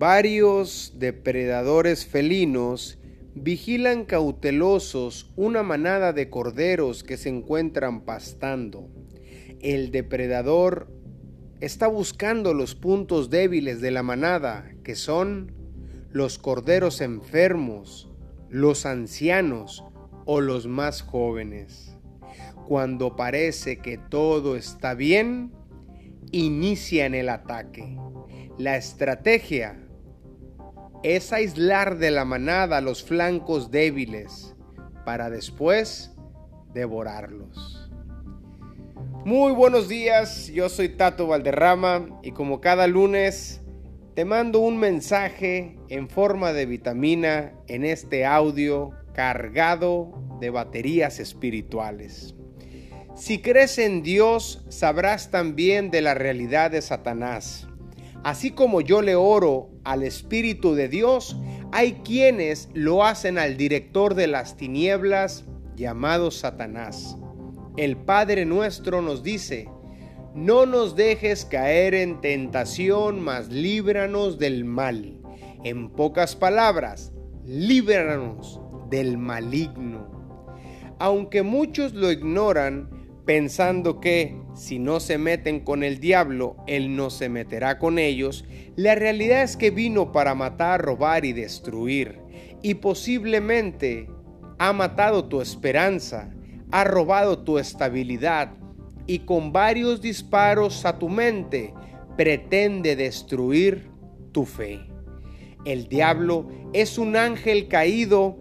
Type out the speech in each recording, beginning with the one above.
Varios depredadores felinos vigilan cautelosos una manada de corderos que se encuentran pastando. El depredador está buscando los puntos débiles de la manada, que son los corderos enfermos, los ancianos o los más jóvenes. Cuando parece que todo está bien, inician el ataque. La estrategia es aislar de la manada los flancos débiles para después devorarlos. Muy buenos días, yo soy Tato Valderrama y como cada lunes te mando un mensaje en forma de vitamina en este audio cargado de baterías espirituales. Si crees en Dios, sabrás también de la realidad de Satanás. Así como yo le oro al Espíritu de Dios, hay quienes lo hacen al director de las tinieblas llamado Satanás. El Padre nuestro nos dice, no nos dejes caer en tentación, mas líbranos del mal. En pocas palabras, líbranos del maligno. Aunque muchos lo ignoran, pensando que si no se meten con el diablo, él no se meterá con ellos, la realidad es que vino para matar, robar y destruir. Y posiblemente ha matado tu esperanza, ha robado tu estabilidad y con varios disparos a tu mente pretende destruir tu fe. El diablo es un ángel caído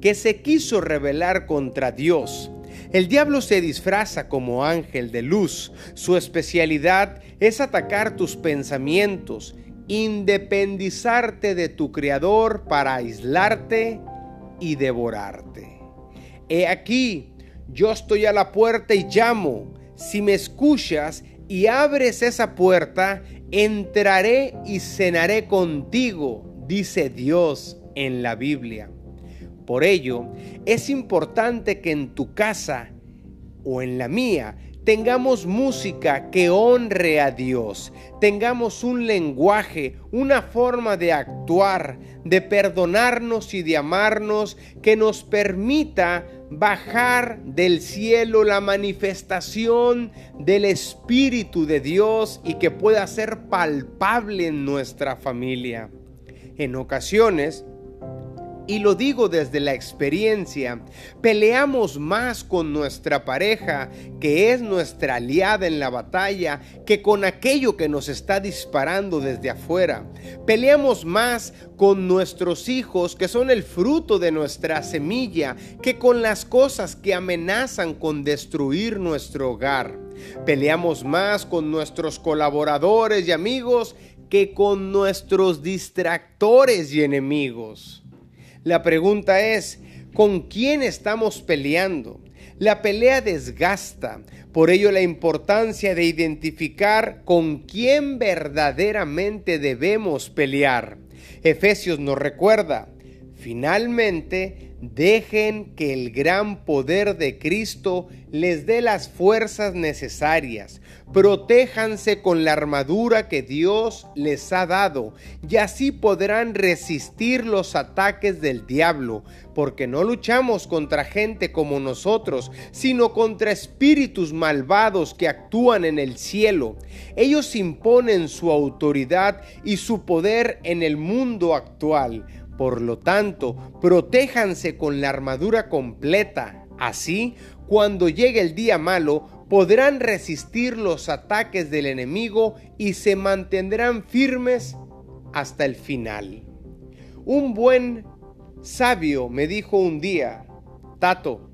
que se quiso rebelar contra Dios el diablo se disfraza como ángel de luz. Su especialidad es atacar tus pensamientos, independizarte de tu Creador para aislarte y devorarte. He aquí, yo estoy a la puerta y llamo. Si me escuchas y abres esa puerta, entraré y cenaré contigo, dice Dios en la Biblia. Por ello, es importante que en tu casa o en la mía tengamos música que honre a Dios, tengamos un lenguaje, una forma de actuar, de perdonarnos y de amarnos que nos permita bajar del cielo la manifestación del Espíritu de Dios y que pueda ser palpable en nuestra familia. En ocasiones, y lo digo desde la experiencia, peleamos más con nuestra pareja, que es nuestra aliada en la batalla, que con aquello que nos está disparando desde afuera. Peleamos más con nuestros hijos, que son el fruto de nuestra semilla, que con las cosas que amenazan con destruir nuestro hogar. Peleamos más con nuestros colaboradores y amigos que con nuestros distractores y enemigos. La pregunta es, ¿con quién estamos peleando? La pelea desgasta, por ello la importancia de identificar con quién verdaderamente debemos pelear. Efesios nos recuerda, finalmente, Dejen que el gran poder de Cristo les dé las fuerzas necesarias. Protéjanse con la armadura que Dios les ha dado y así podrán resistir los ataques del diablo, porque no luchamos contra gente como nosotros, sino contra espíritus malvados que actúan en el cielo. Ellos imponen su autoridad y su poder en el mundo actual por lo tanto, protéjanse con la armadura completa. Así, cuando llegue el día malo, podrán resistir los ataques del enemigo y se mantendrán firmes hasta el final. Un buen sabio me dijo un día, Tato,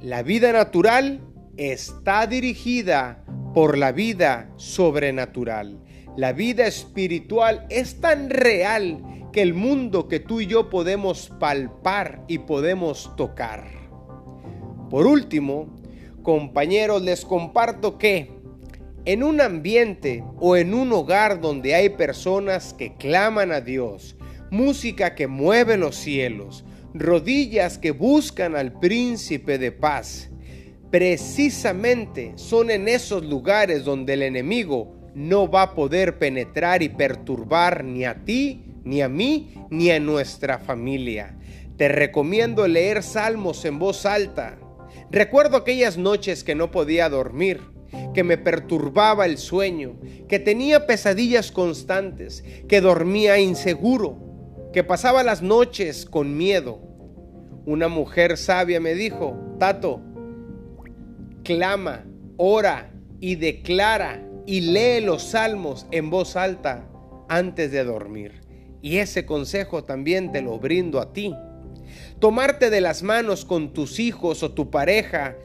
la vida natural está dirigida por la vida sobrenatural. La vida espiritual es tan real que el mundo que tú y yo podemos palpar y podemos tocar. Por último, compañeros, les comparto que en un ambiente o en un hogar donde hay personas que claman a Dios, música que mueve los cielos, rodillas que buscan al príncipe de paz, precisamente son en esos lugares donde el enemigo no va a poder penetrar y perturbar ni a ti, ni a mí, ni a nuestra familia. Te recomiendo leer salmos en voz alta. Recuerdo aquellas noches que no podía dormir, que me perturbaba el sueño, que tenía pesadillas constantes, que dormía inseguro, que pasaba las noches con miedo. Una mujer sabia me dijo, Tato, clama, ora y declara y lee los salmos en voz alta antes de dormir. Y ese consejo también te lo brindo a ti. Tomarte de las manos con tus hijos o tu pareja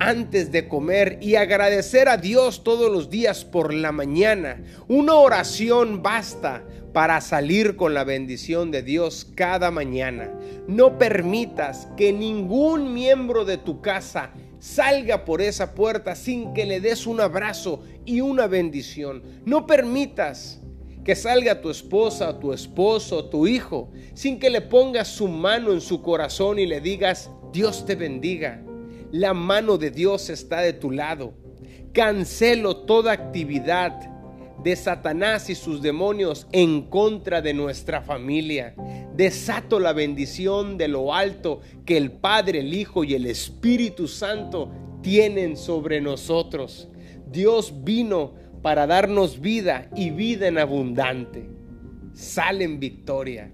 antes de comer y agradecer a Dios todos los días por la mañana. Una oración basta para salir con la bendición de Dios cada mañana. No permitas que ningún miembro de tu casa salga por esa puerta sin que le des un abrazo y una bendición. No permitas que salga tu esposa, tu esposo, tu hijo, sin que le pongas su mano en su corazón y le digas, Dios te bendiga. La mano de Dios está de tu lado. Cancelo toda actividad de Satanás y sus demonios en contra de nuestra familia. Desato la bendición de lo alto que el Padre, el Hijo y el Espíritu Santo tienen sobre nosotros. Dios vino para darnos vida y vida en abundante. Sale en victoria.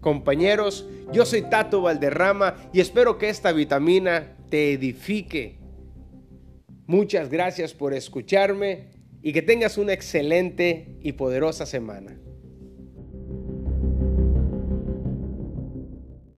Compañeros, yo soy Tato Valderrama y espero que esta vitamina te edifique. Muchas gracias por escucharme y que tengas una excelente y poderosa semana.